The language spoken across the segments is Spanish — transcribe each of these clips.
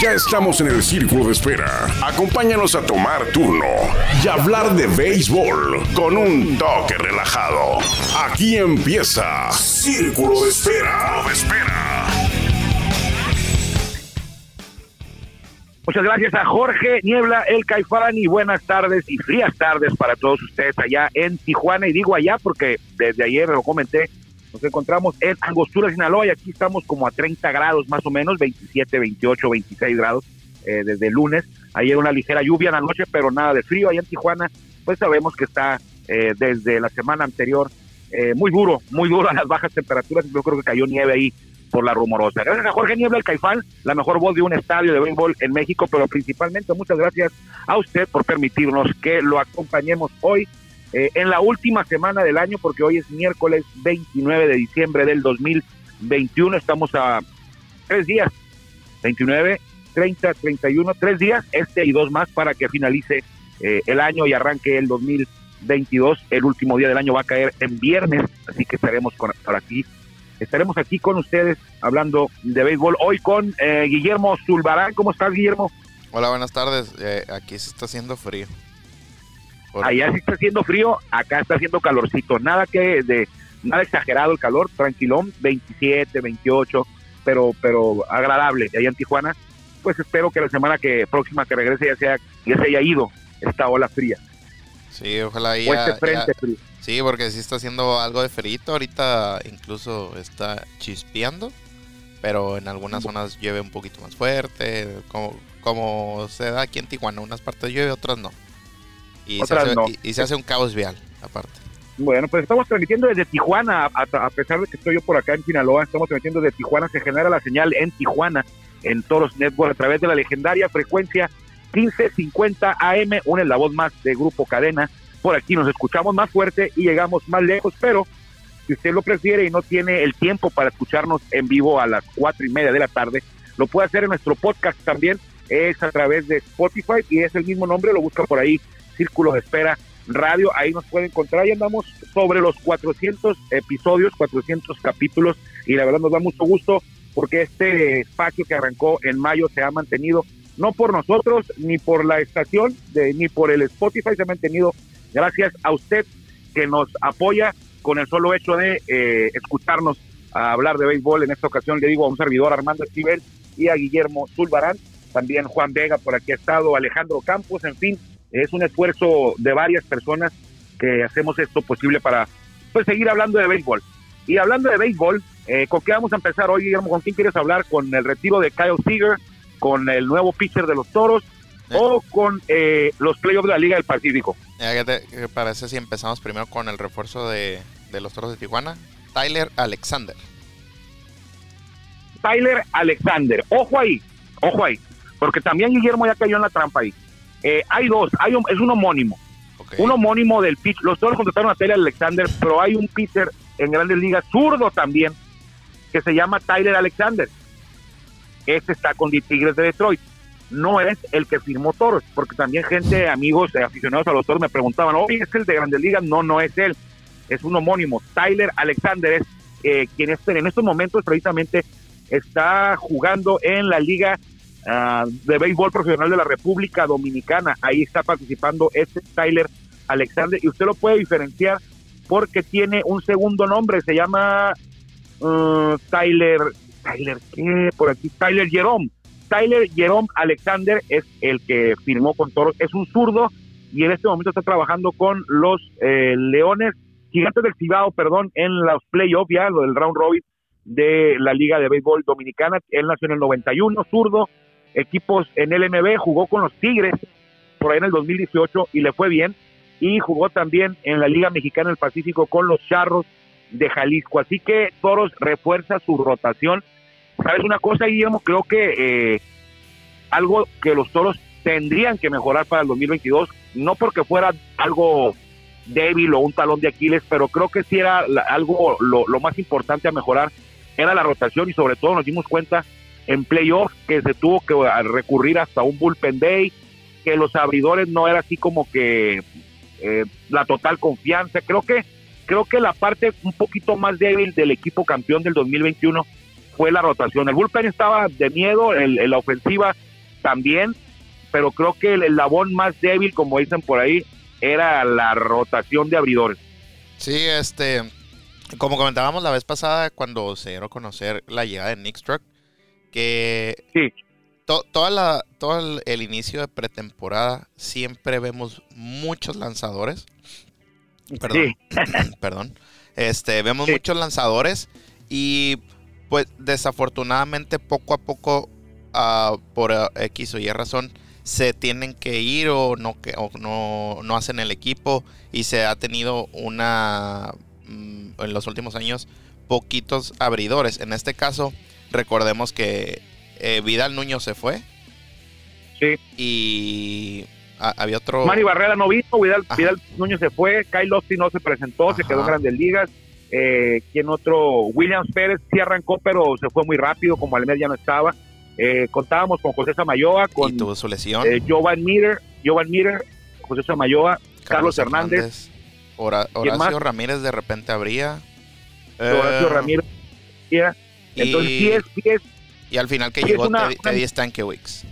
Ya estamos en el círculo de espera. Acompáñanos a tomar turno y hablar de béisbol con un toque relajado. Aquí empieza Círculo de Espera. De espera. Muchas gracias a Jorge Niebla, el Caifán, y buenas tardes y frías tardes para todos ustedes allá en Tijuana. Y digo allá porque desde ayer lo comenté, nos encontramos en Angostura, Sinaloa, y aquí estamos como a 30 grados más o menos, 27, 28, 26 grados eh, desde el lunes. Ayer una ligera lluvia en la noche, pero nada de frío. Allá en Tijuana, pues sabemos que está eh, desde la semana anterior eh, muy duro, muy duro a las bajas temperaturas. Yo creo que cayó nieve ahí por la rumorosa. Gracias a Jorge Niebla, el Caifán, la mejor voz de un estadio de béisbol en México, pero principalmente muchas gracias a usted por permitirnos que lo acompañemos hoy eh, en la última semana del año, porque hoy es miércoles 29 de diciembre del 2021, estamos a tres días, 29, 30, 31, tres días, este y dos más para que finalice eh, el año y arranque el 2022. El último día del año va a caer en viernes, así que estaremos con, por aquí. Estaremos aquí con ustedes hablando de béisbol hoy con eh, Guillermo Zulbarán. ¿Cómo estás, Guillermo? Hola, buenas tardes. aquí se está haciendo frío. Allá sí está haciendo frío, acá está haciendo calorcito. Nada que de nada exagerado el calor, tranquilón, 27, 28, pero pero agradable. Allá en Tijuana, pues espero que la semana que próxima que regrese ya sea ya se haya ido esta ola fría. Sí, ojalá ya, frente frío. Sí, porque sí está haciendo algo de frío. Ahorita incluso está chispeando, pero en algunas zonas llueve un poquito más fuerte, como, como se da aquí en Tijuana. Unas partes llueve, otras no. Y, se hace, y, se hace un caos vial, aparte. Bueno, pues estamos transmitiendo desde Tijuana, a, pesar de que estoy yo por acá en Sinaloa, estamos transmitiendo desde Tijuana, se genera la señal en Tijuana, en Toros Network, a través de la legendaria frecuencia 1550 AM, una es la voz más de Grupo Cadena, por aquí nos escuchamos más fuerte y llegamos más lejos, pero si usted lo prefiere y no tiene el tiempo para escucharnos en vivo a las cuatro y media de la tarde, lo puede hacer en nuestro podcast también, es a través de Spotify y es el mismo nombre, lo busca por ahí Círculos de Espera Radio, ahí nos pueden encontrar. Y andamos sobre los 400 episodios, 400 capítulos. Y la verdad nos da mucho gusto porque este espacio que arrancó en mayo se ha mantenido no por nosotros ni por la estación de, ni por el Spotify se ha mantenido gracias a usted que nos apoya con el solo hecho de eh, escucharnos a hablar de béisbol. En esta ocasión le digo a un servidor Armando Esquivel y a Guillermo Zulbarán, también Juan Vega por aquí ha estado, Alejandro Campos, en fin, es un esfuerzo de varias personas que hacemos esto posible para pues, seguir hablando de béisbol. Y hablando de béisbol, eh, ¿con qué vamos a empezar hoy, Guillermo? ¿Con quién quieres hablar? ¿Con el retiro de Kyle Seager? ¿Con el nuevo pitcher de los Toros? ¿O con eh, los playoffs de la Liga del Pacífico? ¿Qué te parece si empezamos primero con el refuerzo de, de los Toros de Tijuana? Tyler Alexander. Tyler Alexander. Ojo ahí, ojo ahí. Porque también Guillermo ya cayó en la trampa ahí. Eh, hay dos, hay un, es un homónimo. Un homónimo del pitch. Los dos contrataron a Tyler Alexander, pero hay un pitcher en Grandes Ligas zurdo también que se llama Tyler Alexander. Este está con The Tigres de Detroit. No es el que firmó Toros, porque también gente, amigos eh, aficionados a los Toros me preguntaban, oye, ¿es el de Grandes Ligas? No, no es él. Es un homónimo. Tyler Alexander es eh, quien es, en estos momentos precisamente está jugando en la Liga Ah, de béisbol profesional de la República Dominicana. Ahí está participando este Tyler Alexander y usted lo puede diferenciar porque tiene un segundo nombre, se llama uh, Tyler, Tyler, ¿qué? Por aquí, Tyler Jerome. Tyler Jerome Alexander es el que firmó con Toros, es un zurdo y en este momento está trabajando con los eh, Leones Gigantes del Cibao, perdón, en los playoffs ya, lo del round robin de la Liga de Béisbol Dominicana. Él nació en el 91, zurdo, equipos en el MB, jugó con los Tigres por ahí en el 2018 y le fue bien. Y jugó también en la Liga Mexicana del Pacífico con los Charros de Jalisco. Así que Toros refuerza su rotación. ¿Sabes una cosa, Guillermo? Creo que eh, algo que los Toros tendrían que mejorar para el 2022, no porque fuera algo débil o un talón de Aquiles, pero creo que sí era algo lo, lo más importante a mejorar, era la rotación y sobre todo nos dimos cuenta en playoff que se tuvo que recurrir hasta un bullpen day, que los abridores no era así como que eh, la total confianza. Creo que creo que la parte un poquito más débil del equipo campeón del 2021 fue la rotación. El bullpen estaba de miedo, en la ofensiva también, pero creo que el eslabón más débil, como dicen por ahí, era la rotación de abridores. Sí, este, como comentábamos la vez pasada cuando se dio a conocer la llegada de Nick Struck, que sí. toda la, todo el, inicio de pretemporada siempre vemos muchos lanzadores. Perdón, perdón. Este, vemos muchos lanzadores y pues desafortunadamente poco a poco ah, por ah, X o Y razón se tienen que ir o no que no, no hacen el equipo y se ha tenido una mm, en los últimos años poquitos abridores. En este caso, recordemos que eh, Vidal Nuño se fue. Sí. Y había otro. Manny Barrera no vino, Vidal, Vidal Nuño se fue, Kyle Austin no se presentó, se quedó en Grandes Ligas. Eh, ¿Quién otro? Williams Pérez sí arrancó, pero se fue muy rápido, como Almer ya no estaba. Eh, contábamos con José Samayoa, con ¿Y tuvo su lesión. Eh, Jovan Miller, Jovan José Samayoa, Carlos, Hernández. Horacio Ramírez de repente habría. Horacio Ramírez. Entonces, y, sí es, sí es, Y al final que llegó Teddy, Stankiewicz.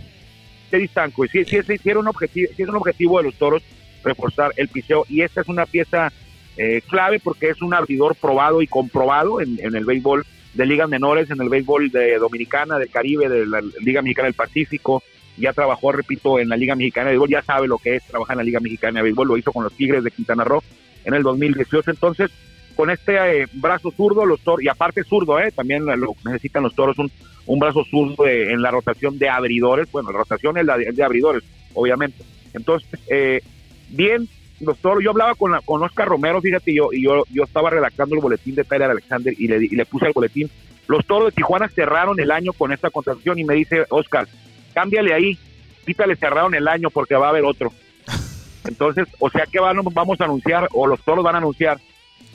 Teddy Stankiewicz. Sí, sí, sí, era un objetivo, es un objetivo de los toros reforzar el piseo. Y esta es una pieza eh, clave porque es un abridor probado y comprobado en, el béisbol de ligas menores, en el béisbol de Dominicana, del Caribe, de la Liga Mexicana del Pacífico. Ya trabajó, repito, en la Liga Mexicana de Béisbol, ya sabe lo que es trabajar en la Liga Mexicana de Béisbol, lo hizo con los Tigres de Quintana Roo en el 2018. Entonces, con este eh, brazo zurdo, los toros, y aparte zurdo, eh, también lo necesitan los toros, un, un brazo zurdo en la rotación de abridores. Bueno, la rotación es la de, abridores, obviamente. Entonces, eh, bien, los toros, yo hablaba con, con Oscar Romero, fíjate, yo, y yo, yo estaba redactando el boletín de Tyler Alexander y le, y le puse el boletín. Los toros de Tijuana cerraron el año con esta contratación y me dice, Oscar, cámbiale ahí, quítale cerraron el año porque va a haber otro. Entonces, o sea que vamos a anunciar, o los toros van a anunciar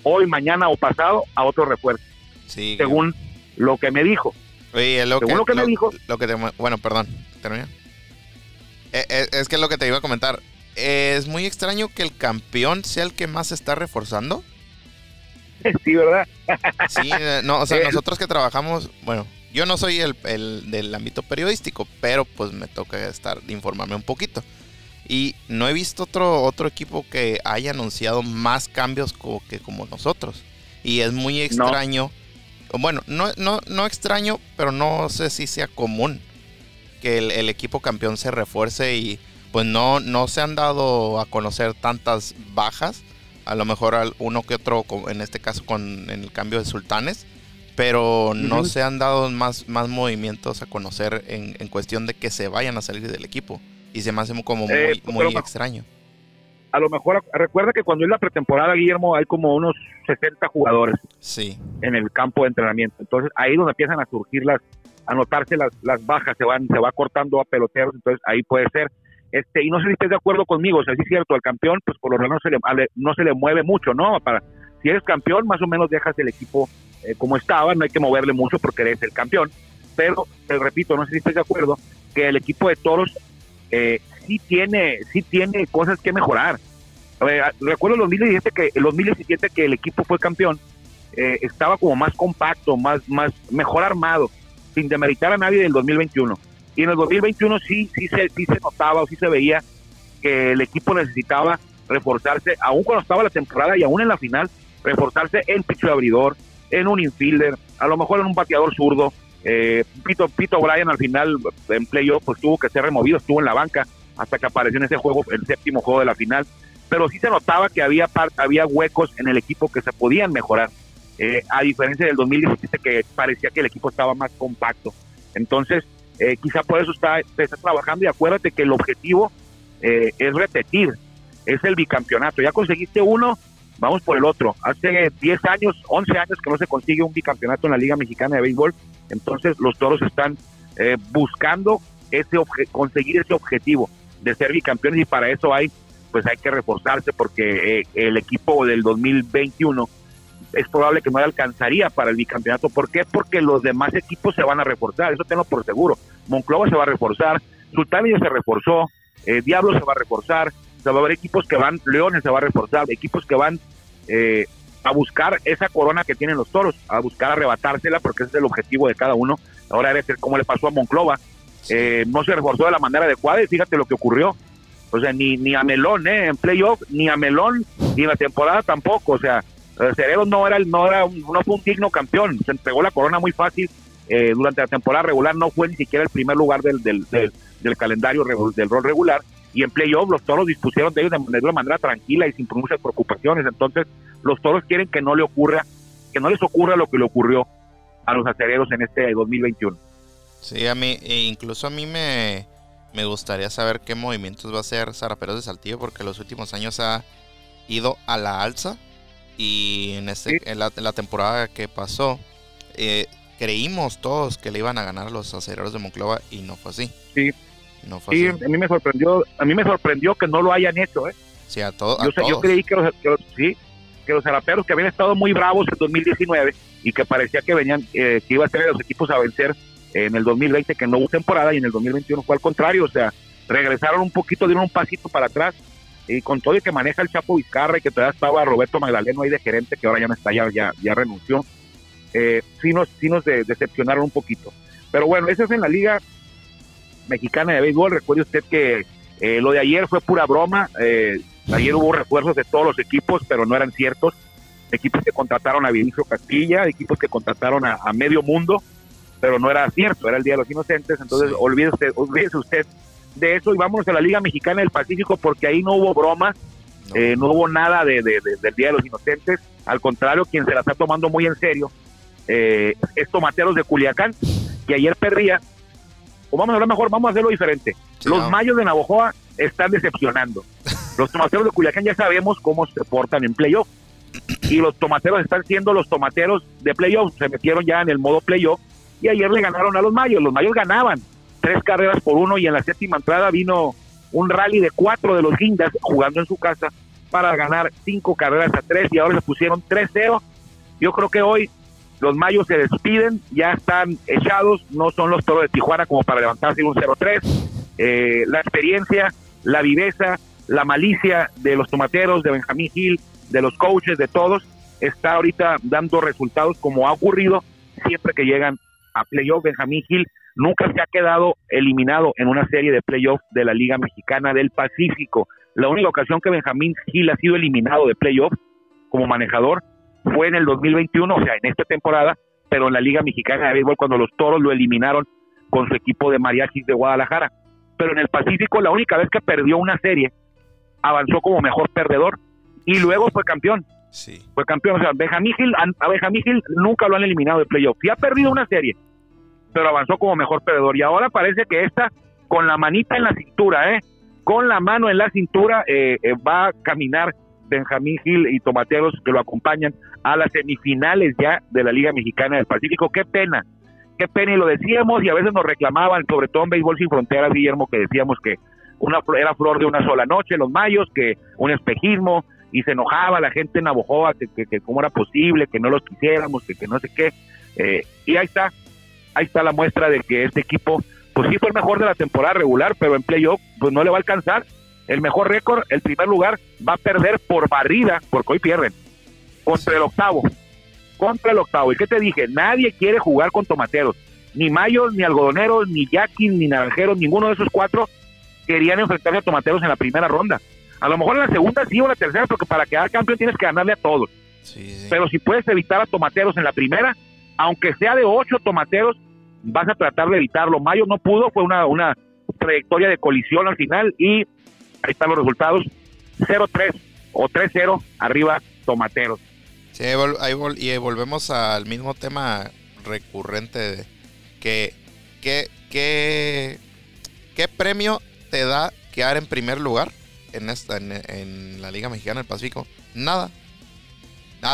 hoy, mañana o pasado a otro refuerzo. Sí, según lo que me dijo. Oye, lo según que, lo que me dijo. Lo que bueno, perdón, termina. Eh, eh, es que es lo que te iba a comentar es muy extraño que el campeón sea el que más se está reforzando. Sí, ¿verdad? sí, eh, no, o sea, nosotros que trabajamos, bueno, yo no soy el, del ámbito periodístico, pero pues me toca estar, informarme un poquito. Y no he visto otro, otro equipo que haya anunciado más cambios como, que como nosotros. Y es muy extraño. Bueno, no, no, no extraño, pero no sé si sea común que el equipo campeón se refuerce y pues no, no se han dado a conocer tantas bajas. A lo mejor uno que otro, en este caso con en el cambio de sultanes, pero no se han dado más, más movimientos a conocer en, cuestión de que se vayan a salir del equipo. Y se me hace como eh, muy, muy extraño. A lo mejor, recuerda que cuando es la pretemporada, Guillermo, hay como unos 60 jugadores sí. en el campo de entrenamiento. Entonces ahí es donde empiezan a surgir las, a notarse las, las bajas, se van, se va cortando a peloteros, entonces ahí puede ser este, y no sé si estés de acuerdo conmigo, o sea, sí es cierto, al campeón, pues por lo menos no se le, no se le mueve mucho, ¿no? Para, si eres campeón, más o menos dejas el equipo eh, como estaba, no hay que moverle mucho porque eres el campeón, pero te repito, no sé si estás de acuerdo, que el equipo de toros eh, sí tiene, sí tiene cosas que mejorar. recuerdo el 2017 que el 2017 que el equipo fue campeón, eh, estaba como más compacto, más, más, mejor armado, sin demeritar a nadie del 2021 y en el 2021 sí, sí, se, sí se notaba o sí se veía que el equipo necesitaba reforzarse, aún cuando estaba la temporada y aún en la final, reforzarse en picho de abridor, en un infielder, a lo mejor en un bateador zurdo. Eh, Pito, Pito Bryan al final en playoff pues tuvo que ser removido, estuvo en la banca hasta que apareció en ese juego, el séptimo juego de la final. Pero sí se notaba que había, había huecos en el equipo que se podían mejorar, eh, a diferencia del 2017 que parecía que el equipo estaba más compacto. Entonces, eh, quizá por eso está, está trabajando y acuérdate que el objetivo eh, es repetir, es el bicampeonato. Ya conseguiste uno, vamos por el otro. Hace 10 años, 11 años que no se consigue un bicampeonato en la Liga Mexicana de Béisbol, entonces los toros están eh, buscando ese conseguir ese objetivo de ser bicampeones y para eso hay pues hay que reforzarse porque el equipo del 2021 es probable que no alcanzaría para el bicampeonato. ¿Por qué? Porque los demás equipos se van a reforzar, eso tengo por seguro. Monclova se va a reforzar, Sultán se reforzó, eh, Diablo se va a reforzar, se va a haber equipos que van, Leones se va a reforzar, equipos que van eh, a buscar esa corona que tienen los toros, a buscar arrebatársela, porque ese es el objetivo de cada uno. Ahora debe ser como le pasó a Monclova, eh, no se reforzó de la manera adecuada y fíjate lo que ocurrió. O sea, ni, ni a Melón, ¿eh? En playoff, ni a Melón, ni en la temporada tampoco. O sea, Cereros no era, no era no fue un digno campeón. Se entregó la corona muy fácil eh, durante la temporada regular. No fue ni siquiera el primer lugar del, del, del, calendario del rol regular. Y en playoff los toros dispusieron de ellos de, de una manera tranquila y sin muchas preocupaciones. Entonces, los toros quieren que no le ocurra, que no les ocurra lo que le ocurrió a los acereros en este 2021. Sí, a mí, e incluso a mí me, me gustaría saber qué movimientos va a hacer Zaraperos de Saltillo, porque los últimos años ha ido a la alza. Y en, este, en, la, temporada que pasó, eh, creímos todos que le iban a ganar a los acereros de Monclova y no fue así. Sí. No fue sí, a mí me sorprendió, a mí me sorprendió que no lo hayan hecho, ¿eh? Sí, a, todo, yo, yo creí que los, sí, que los zaraperos que habían estado muy bravos en 2019 y que parecía que venían, eh, que iba a ser los equipos a vencer en el 2020 que no hubo temporada y en el 2021 fue al contrario, o sea, regresaron un poquito, dieron un pasito para atrás y con todo el que maneja el Chapo Vizcarra y que todavía estaba Roberto Magdaleno ahí de gerente que ahora ya no está, ya, ya, renunció, eh, sí nos, sí nos decepcionaron un poquito. Pero bueno, eso es en la Liga Mexicana de Béisbol. Recuerde usted que eh, lo de ayer fue pura broma. Eh, ayer hubo refuerzos de todos los equipos, pero no eran ciertos. Equipos que contrataron a Vinicio Castilla, equipos que contrataron a medio mundo pero no era cierto, era el Día de los Inocentes, entonces olvídese, olvídese usted de eso y vámonos a la Liga Mexicana del Pacífico porque ahí no hubo bromas, no, eh, no hubo nada de, del Día de los Inocentes, al contrario, quien se la está tomando muy en serio eh, es Tomateros de Culiacán, que ayer perdía, o vamos a hablar mejor, vamos a hacerlo diferente. los mayos de Navojoa están decepcionando. Los tomateros de Culiacán ya sabemos cómo se portan en playoff. Y los tomateros están siendo los tomateros de playoff. Se metieron ya en el modo playoff y ayer le ganaron a los Mayos. Los Mayos ganaban tres carreras por uno y en la séptima entrada vino un rally de cuatro de los Guindas jugando en su casa para ganar cinco carreras a tres y ahora se pusieron 3-0. Yo creo que hoy los Mayos se despiden, ya están echados, no son los toros de Tijuana como para levantarse un 0-3. Eh, la experiencia, la viveza, la malicia de los tomateros, de Benjamín Gil, de los coaches, de todos, está ahorita dando resultados como ha ocurrido siempre que llegan a playoff. Benjamín Gil nunca se ha quedado eliminado en una serie de playoff de la Liga Mexicana del Pacífico. La única ocasión que Benjamín Gil ha sido eliminado de playoff como manejador fue en el 2021, o sea, en esta temporada, pero en la Liga Mexicana de Béisbol cuando los Toros lo eliminaron con su equipo de mariachis de Guadalajara. Pero en el Pacífico la única vez que perdió una serie avanzó como mejor perdedor y luego fue campeón. Sí. Fue campeón. O sea, Benjamín a Benjamín nunca lo han eliminado de playoff. Sí ha perdido una serie, pero avanzó como mejor perdedor. Y ahora parece que esta, con la manita en la cintura, ¿eh? Con la mano en la cintura, eh, eh, va a caminar Benjamín Gil y Tomateros que lo acompañan a las semifinales ya de la Liga Mexicana del Pacífico. Qué pena, qué pena. Y lo decíamos y a veces nos reclamaban, sobre todo en Béisbol Sin Fronteras, Guillermo, que decíamos que una era flor de una sola noche, los mayos, que un espejismo, y se enojaba la gente en Navojoa, que, cómo era posible, que no los quisiéramos, que, que no sé qué. Eh, y ahí está, ahí está la muestra de que este equipo, pues sí fue el mejor de la temporada regular, pero en playoff, pues no le va a alcanzar. El mejor récord, el primer lugar, va a perder por barrida, porque hoy pierden, contra el octavo. Contra el octavo. ¿Y qué te dije? Nadie quiere jugar con tomateros. Ni mayos, ni algodoneros, ni yaquis, ni naranjeros, ninguno de esos cuatro querían enfrentarse a tomateros en la primera ronda. A lo mejor en la segunda sí o en la tercera, porque para quedar campeón tienes que ganarle a todos. Pero si puedes evitar a tomateros en la primera, aunque sea de ocho tomateros, vas a tratar de evitarlo. Mayo no pudo, fue una, una trayectoria de colisión al final y ahí están los resultados. 0-3 o 3-0 arriba tomateros. Sí, ahí y volvemos al mismo tema recurrente de que, que, que, ¿qué premio te da quedar en primer lugar? en esta en, la Liga Mexicana del Pacífico? Nada.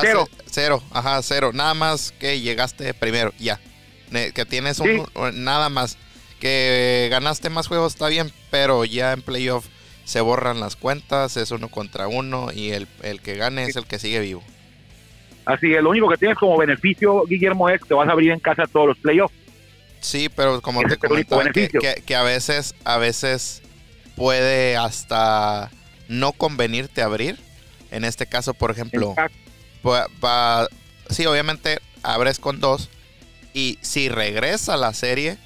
cero. Cero, ajá, cero. Nada más que llegaste primero, ya. Que tienes un, nada más. Que ganaste más juegos está bien, pero ya en playoff se borran las cuentas, es uno contra uno y el, el que gane es el que sigue vivo. Así es, lo único que tienes como beneficio, Guillermo, es que te vas a abrir en casa todos los playoffs. Sí, pero como te comentaba, que, que, a veces, a veces puede hasta no convenirte abrir. En este caso, por ejemplo, sí, obviamente abres con dos. Y si regresa la serie,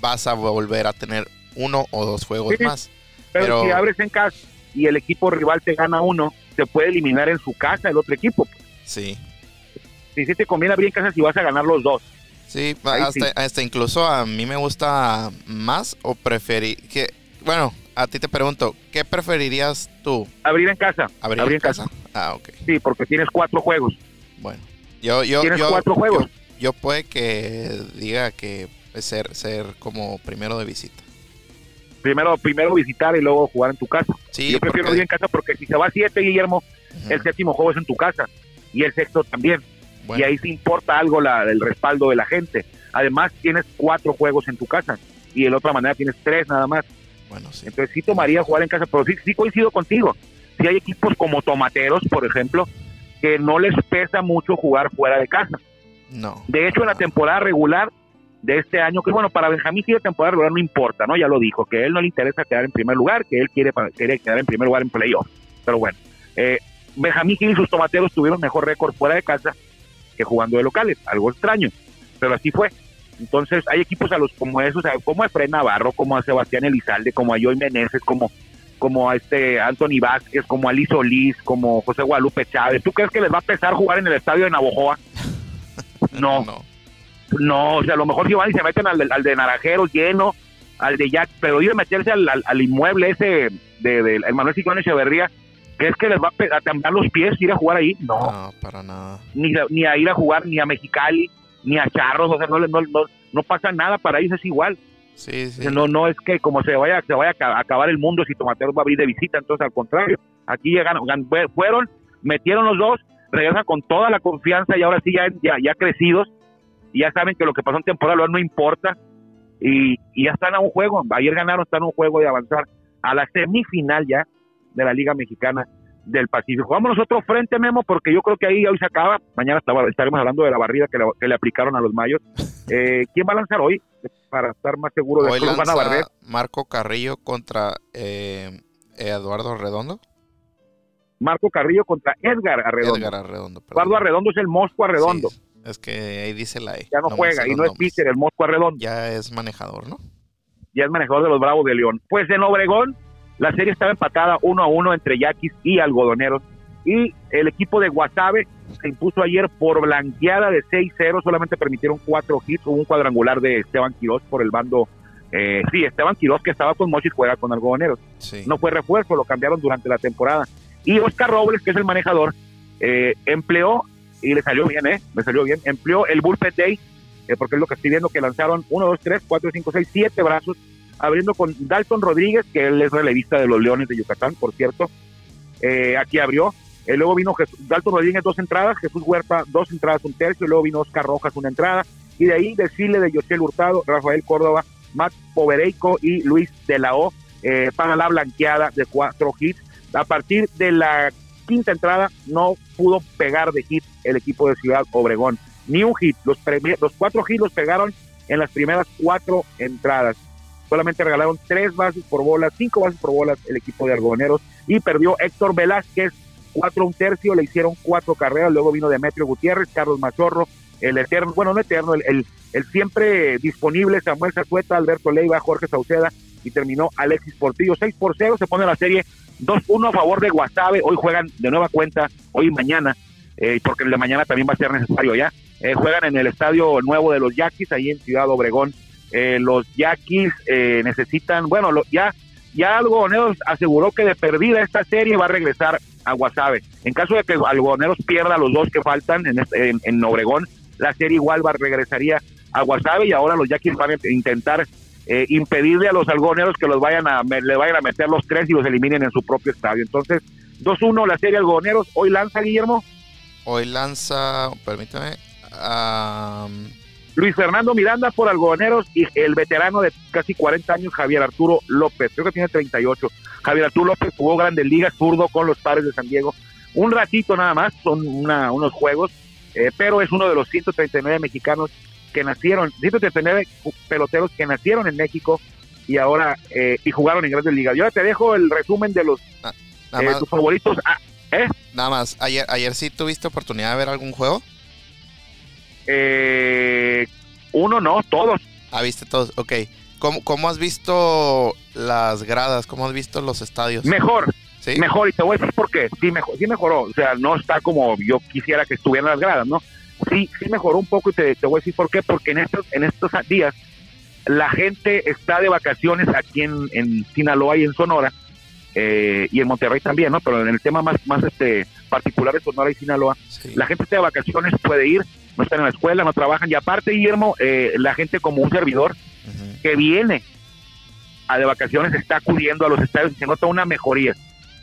vas a volver a tener uno o dos juegos más. Pero, si abres en casa y el equipo rival te gana uno, te puede eliminar en su casa el otro equipo. Sí. Si sí te conviene abrir en casa si vas a ganar los dos. Sí, hasta, incluso a mí me gusta más o preferir que, bueno, a ti te pregunto, ¿qué preferirías tú? Abrir en casa. Abrir, en casa. Ah, ok. Sí, porque tienes cuatro juegos. Bueno, yo, yo, ¿Tienes cuatro juegos? Yo, puede que diga que ser, ser como primero de visita. Primero, primero visitar y luego jugar en tu casa. Sí, yo prefiero abrir en casa porque si se va a siete, Guillermo, el séptimo juego es en tu casa y el sexto también. Y ahí sí importa algo la, el respaldo de la gente. Además, tienes cuatro juegos en tu casa y de la otra manera tienes tres nada más. Bueno, sí. Entonces sí tomaría jugar en casa, pero sí, sí coincido contigo. Si hay equipos como Tomateros, por ejemplo, que no les pesa mucho jugar fuera de casa. No. De hecho, en la temporada regular de este año, que bueno, para Benjamín la temporada regular no importa, ¿no? Ya lo dijo, que a él no le interesa quedar en primer lugar, que él quiere, quiere quedar en primer lugar en playoff. Pero bueno, eh, Benjamín Gil y sus tomateros tuvieron mejor récord fuera de casa que jugando de locales, algo extraño, pero así fue. Entonces hay equipos a los como esos, como a Fred Navarro, como a Sebastián Elizalde, como a Joy Meneses, como, como a este Anthony Vázquez, como a Liz Solís, como José Guadalupe Chávez. ¿Tú crees que les va a pesar jugar en el estadio de Navojoa? No. no. O sea, a lo mejor si van y se meten al, al de Naranjero lleno, al de Jack, pero ir a meterse al, al, inmueble ese de, de, Manuel Ciclón Echeverría, ¿Crees que les va a, temblar los pies ir a jugar ahí? No. No, para nada. Ni, ni a ir a jugar ni a Mexicali, ni a Charros, o sea, no, no, no, no pasa nada, para ellos es igual. Sí, sí. No, no es que como se vaya, se vaya a acabar el mundo si Tomateros va a abrir de visita, entonces al contrario, aquí llegaron, fueron, metieron los dos, regresan con toda la confianza y ahora sí ya, ya, ya crecidos, ya saben que lo que pasó en temporada no importa, y, y ya están a un juego, ayer ganaron, están a un juego de avanzar a la semifinal ya, de la Liga Mexicana del Pacífico. Vamos nosotros frente, Memo, porque yo creo que ahí hoy se acaba. Mañana estaremos hablando de la barrida que le, aplicaron a los mayos. Eh, ¿Quién va a lanzar hoy? Para estar más seguro de que van a barrer. Marco Carrillo contra eh, Eduardo Arredondo. Marco Carrillo contra Edgar Arredondo. Edgar Arredondo. Eduardo Arredondo es el Mosco Arredondo. Es que ahí dice la E. Ya no, juega y no es Peter, el Mosco Arredondo. Ya es manejador, ¿no? Ya es manejador de los Bravos de León. Pues en Obregón la serie estaba empatada uno a uno entre Yaquis y Algodoneros. Y el equipo de Guasave se impuso ayer por blanqueada de 6-0. Solamente permitieron cuatro hits. Hubo un cuadrangular de Esteban Quiroz por el bando. Eh, sí, Esteban Quiroz, que estaba con Mochis, juega con Algodoneros. No fue refuerzo, lo cambiaron durante la temporada. Y Oscar Robles, que es el manejador, eh, empleó, y le salió bien, ¿eh? Le salió bien, empleó el Bullpen Day, eh, porque es lo que estoy viendo, que lanzaron 1, 2, 3, 4, 5, 6, 7 brazos abriendo con Dalton Rodríguez, que él es relevista de los Leones de Yucatán, por cierto. Eh, aquí abrió. Eh, luego vino Dalton Rodríguez dos entradas, Jesús Huerta dos entradas, un tercio, luego vino Oscar Rojas una entrada, y de ahí desfile de José Hurtado, Rafael Córdoba, Matt Povereico y Luis de la O eh, para la blanqueada de cuatro hits. A partir de la quinta entrada no pudo pegar de hit el equipo de Ciudad Obregón. Ni un hit. Los, los cuatro hits los pegaron en las primeras cuatro entradas solamente regalaron tres bases por bolas, cinco bases por bolas el equipo de Argoneros y perdió Héctor Velázquez, cuatro un tercio, le hicieron cuatro carreras, luego vino Demetrio Gutiérrez, Carlos Mazorro, el eterno, bueno, no eterno, el, el, siempre disponible Samuel Zazueta, Alberto Leiva, Jorge Sauceda y terminó Alexis Portillo, 6 por 0, se pone la serie 2-1 a favor de Guasave, hoy juegan de nueva cuenta, hoy y mañana, eh, porque el de mañana también va a ser necesario ya, eh, juegan en el estadio nuevo de los Yaquis, ahí en Ciudad Obregón, eh, los Yaquis eh, necesitan, bueno, ya, ya Algodoneros aseguró que de perdida esta serie va a regresar a Guasave. En caso de que Algodoneros pierda los dos que faltan en, este, en, Obregón, la serie igual va, regresaría a Guasave y ahora los Yaquis van a intentar eh, impedirle a los algodoneros que los vayan a le vayan a meter los tres y los eliminen en su propio estadio. Entonces, 2-1 la serie algodoneros. Hoy lanza Guillermo. Hoy lanza, permítame, Luis Fernando Miranda por Algodoneros y el veterano de casi 40 años, Javier Arturo López. Creo que tiene 38. Javier Arturo López jugó Grandes Ligas, zurdo con los padres de San Diego. Un ratito nada más, son unos juegos, eh, pero es uno de los 139 mexicanos que nacieron, 139 peloteros que nacieron en México y ahora eh, y jugaron en Grandes Ligas. Yo te dejo el resumen de los ah, eh, tus favoritos. Ah, nada más, ayer, ayer sí tuviste oportunidad de ver algún juego. Eh, uno no, todos. Ah, viste todos, ok. ¿cómo, ¿cómo, has visto las gradas? ¿Cómo has visto los estadios? Mejor, ¿Sí? mejor, y te voy a decir por qué. Sí, mejor, sí mejoró, o sea, no está como yo quisiera que estuvieran las gradas, ¿no? Sí, sí mejoró un poco y te, te voy a decir por qué, porque en estos, en estos días la gente está de vacaciones aquí en, en Sinaloa y en Sonora, eh, y en Monterrey también, ¿no? Pero en el tema más, más este, particular de Sonora y Sinaloa, la gente está de vacaciones, puede ir, no están en la escuela, no trabajan, y aparte, Guillermo, eh, la gente como un servidor que viene a de vacaciones está acudiendo a los estadios y se nota una mejoría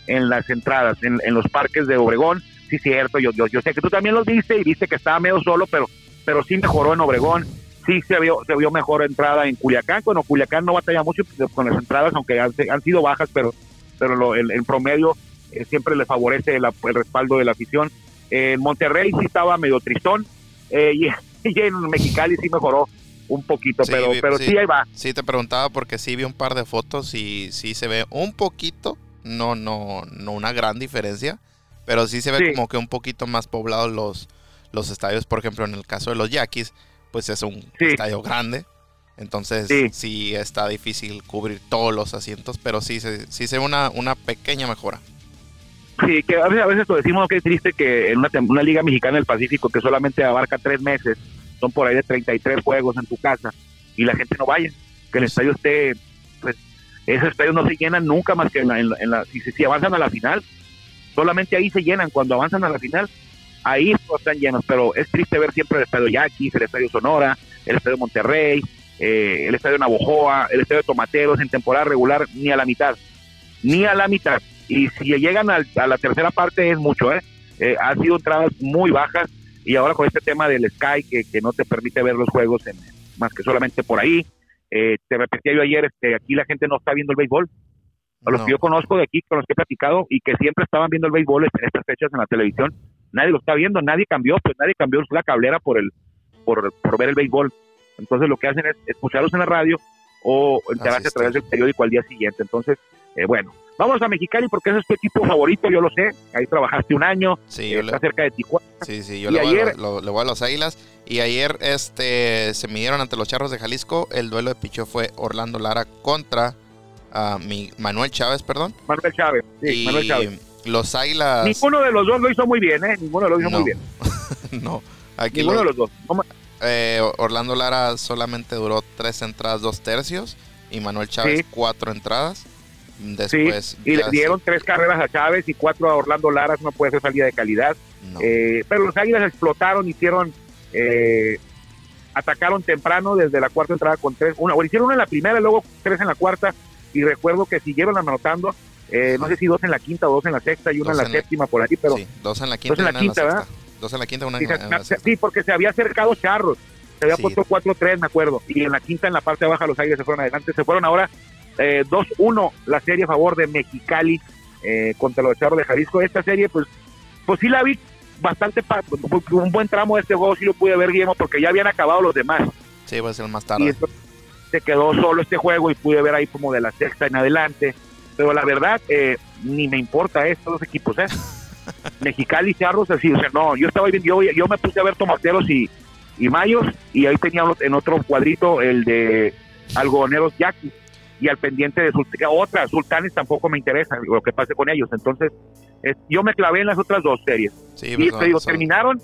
en las entradas, en, los parques de Obregón, sí cierto, yo, yo, yo sé que tú también los viste y viste que estaba medio solo, pero, pero sí mejoró en Obregón, sí se vio, se vio mejor entrada en Culiacán, bueno, Culiacán no batalla mucho con las entradas, aunque han, han sido bajas, pero pero el, promedio eh, siempre le favorece el, respaldo de la afición. en Monterrey sí estaba medio tristón eh, y, en Mexicali sí mejoró un poquito, pero, pero sí, ahí va. Sí, te preguntaba porque sí vi un par de fotos y sí se ve un poquito, no, no, no una gran diferencia, pero sí se ve como que un poquito más poblados los, los estadios, por ejemplo, en el caso de los Yaquis, pues es un estadio grande, entonces sí. está difícil cubrir todos los asientos, pero sí, sí se ve una, una pequeña mejora. Sí, que a veces, a veces lo decimos que es triste que en una, una, liga mexicana del Pacífico que solamente abarca tres meses, son por ahí de 33 juegos en tu casa y la gente no vaya, que el estadio esté, pues esos estadios no se llenan nunca más que en la, en la, si, si, avanzan a la final, solamente ahí se llenan, cuando avanzan a la final, ahí están llenos, pero es triste ver siempre el estadio Yaquis, el estadio Sonora, el estadio Monterrey, eh, el estadio Navojoa, el estadio Tomateros en temporada regular ni a la mitad, ni a la mitad. Y si llegan a, la tercera parte es mucho, ¿eh? ¿eh? Han sido entradas muy bajas y ahora con este tema del Sky que, que no te permite ver los juegos en, más que solamente por ahí. Eh, te repetía yo ayer, este, aquí la gente no está viendo el béisbol. A los que yo conozco de aquí, con los que he platicado y que siempre estaban viendo el béisbol en estas fechas en la televisión, nadie lo está viendo, nadie cambió, pues nadie cambió la cablera por el por, por ver el béisbol. Entonces lo que hacen es escucharlos en la radio o enterarse a través del periódico al día siguiente. Entonces, eh, bueno, vamos a Mexicali porque ese es tu equipo favorito, yo lo sé. Ahí trabajaste un año, sí, está cerca de Tijuana. Sí, sí, yo le, voy a, voy a los Águilas. Y ayer este se midieron ante los Charros de Jalisco. El duelo de pichó fue Orlando Lara contra uh, mi Manuel Chávez, perdón. Manuel Chávez, sí, Manuel Chávez. Los Águilas. Ninguno de los dos lo hizo muy bien, ¿eh? Ninguno de los hizo muy bien. no. Aquí Ninguno de los dos. Eh, Orlando Lara solamente duró tres entradas, dos tercios. Y Manuel Chávez, cuatro entradas. Después, y le dieron tres carreras a Chávez y cuatro a Orlando Lara. no puede ser salida de calidad. Eh, pero los Águilas explotaron, hicieron. Eh, atacaron temprano desde la cuarta entrada con tres. Una, o hicieron una en la primera, y luego tres en la cuarta. Y recuerdo que siguieron anotando. no sé si dos en la quinta o dos en la sexta y una en la, séptima por ahí, pero. dos en la quinta, dos en la quinta, ¿verdad? Dos en la quinta, una en la, Sí, porque se había acercado Charros. Se había puesto 4-3, me acuerdo. Y en la quinta, en la parte baja, los Aires se fueron adelante. Se fueron ahora eh, 2-1 la serie a favor de Mexicali eh, contra los Charros de Jalisco. Esta serie, pues, pues sí la vi bastante, un buen tramo de este juego sí lo pude ver, Guillermo, porque ya habían acabado los demás. Sí, va a ser más tarde. Y se quedó solo este juego y pude ver ahí como de la sexta en adelante. Pero la verdad, eh, ni me importa estos dos equipos, ¿eh? Mexicali, Charros, así, o sea, no, yo estaba viendo, yo, yo me puse a ver tomateros y, y mayos, y ahí tenía en otro cuadrito el de algodoneros yaquis, y al pendiente de otras, sultanes tampoco me interesa lo que pase con ellos, entonces yo me clavé en las otras dos series. y te digo, terminaron,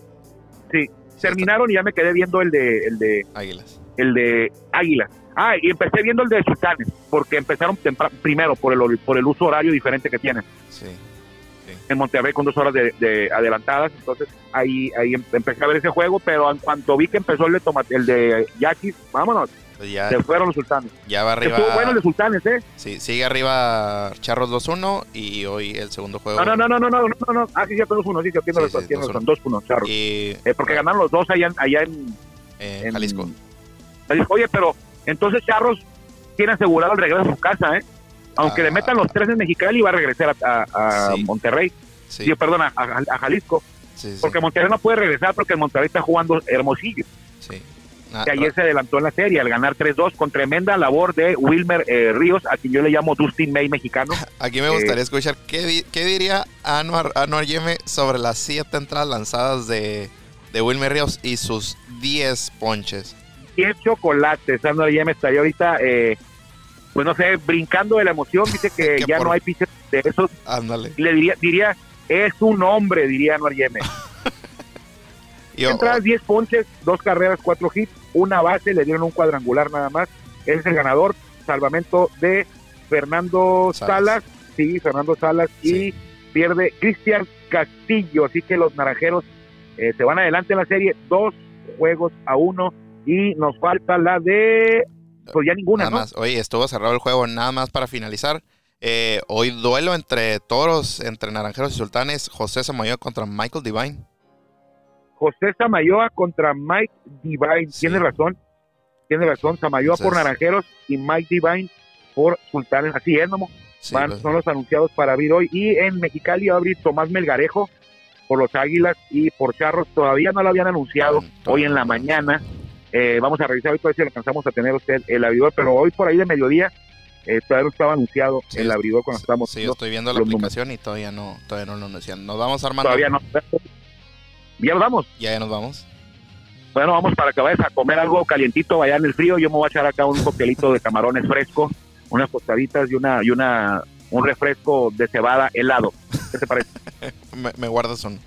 sí, terminaron y ya me quedé viendo el de, el de Águilas. El de Águilas. Ah, y empecé viendo el de Sultanes, porque empezaron primero por el, por el uso horario diferente que tienen. Sí en Monterrey con dos horas de, adelantadas, entonces ahí, ahí em, empecé a ver ese juego, pero en cuanto vi que empezó el de, tomate, el de Yaquis, vámonos, pues se fueron los sultanes. Ya va arriba. Estuvo bueno los sultanes, ¿eh? Sí, sigue arriba Charros 2-1 y hoy el segundo juego. No, no, no, no, no, no, no, ah, sí, ya 2-1, sí, sí, tiene sí, sí, 2-1, Charros. Y, eh, porque ganaron los dos allá, allá en, en, Jalisco. Oye, pero entonces Charros tiene asegurado el regreso a su casa, ¿eh? aunque le metan los tres en Mexicali, va a regresar a, Monterrey. Sí. perdón, a, Jalisco. porque Monterrey no puede regresar porque el Monterrey está jugando Hermosillo. Sí. que ayer se adelantó en la serie al ganar 3-2 con tremenda labor de Wilmer eh, Ríos, a quien yo le llamo Dustin May mexicano. Aquí me gustaría eh, escuchar qué, qué diría Anuar, Anuar Yeme sobre las siete entradas lanzadas de, de Wilmer Ríos y sus 10 ponches. 10 chocolates. Sandra ya me estaría ahorita, eh, pues no sé, brincando de la emoción. Dice que ya no hay pitchers de esos. Ándale. Le diría, diría, es un hombre, diría Anuar Yeme. Entradas 10 ponches, dos carreras, cuatro hits, una base, le dieron un cuadrangular nada más. es el ganador, salvamento de Fernando Salas, sí, Fernando Salas, y pierde Cristian Castillo. Así que los naranjeros eh, se van adelante en la serie, dos juegos a uno, y nos falta la de. Pues ya ninguna, nada Más. Oye, estuvo cerrado el juego, nada más para finalizar. Eh, hoy duelo entre toros, entre naranjeros y sultanes. José Samayoa contra Michael Divine. José Samayoa contra Mike Divine. Tiene razón. Tiene razón. Samayoa por naranjeros y Mike Divine por sultanes. Así es, ¿no? Pues. Son los anunciados para abrir hoy. Y en Mexicali va a abrir Tomás Melgarejo por los Águilas y por Charros. Todavía no lo habían anunciado hoy en la mañana. Eh, vamos a revisar hoy si alcanzamos a tener usted el abridor, pero hoy por ahí de mediodía eh, todavía no estaba anunciado el abridor cuando estamos. Sí, yo estoy viendo la aplicación y todavía no, todavía no lo anuncian. Nos vamos armando. Todavía no. ¿Ya nos vamos? Ya, ya nos vamos. Bueno, vamos para que vayas a comer algo calientito allá en el frío. Yo me voy a echar acá un coctelito de camarones fresco, unas tostaditas y una y una un refresco de cebada helado. ¿Qué te parece? me, me guardas un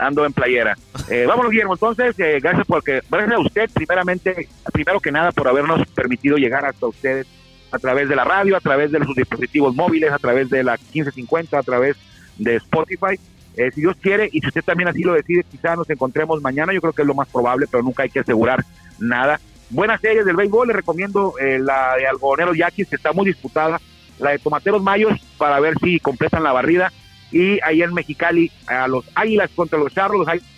ando en playera. Eh, vámonos, Guillermo. Entonces, eh, gracias porque, gracias a usted, primeramente, primero que nada, por habernos permitido llegar hasta ustedes a través de la radio, a través de sus dispositivos móviles, a través de la 1550, a través de Spotify. Eh, si Dios quiere, y si usted también así lo decide, quizá nos encontremos mañana. Yo creo que es lo más probable, pero nunca hay que asegurar nada. Buenas series del béisbol, le recomiendo eh, la de Algodoneros Yaquis, que está muy disputada, la de Tomateros Mayos, para ver si completan la barrida y ahí en Mexicali a los Águilas contra los Charros, los Águilas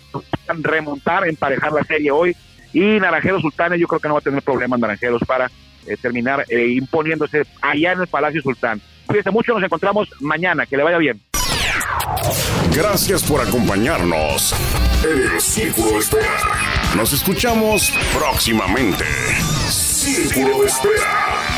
remontar, emparejar la serie hoy y Naranjeros Sultanes yo creo que no va a tener problemas Naranjeros para eh, terminar eh, imponiéndose allá en el Palacio Sultán. Cuídense mucho, nos encontramos mañana, que le vaya bien. Gracias por acompañarnos en el Círculo de Espera. Nos escuchamos próximamente. Círculo de Espera.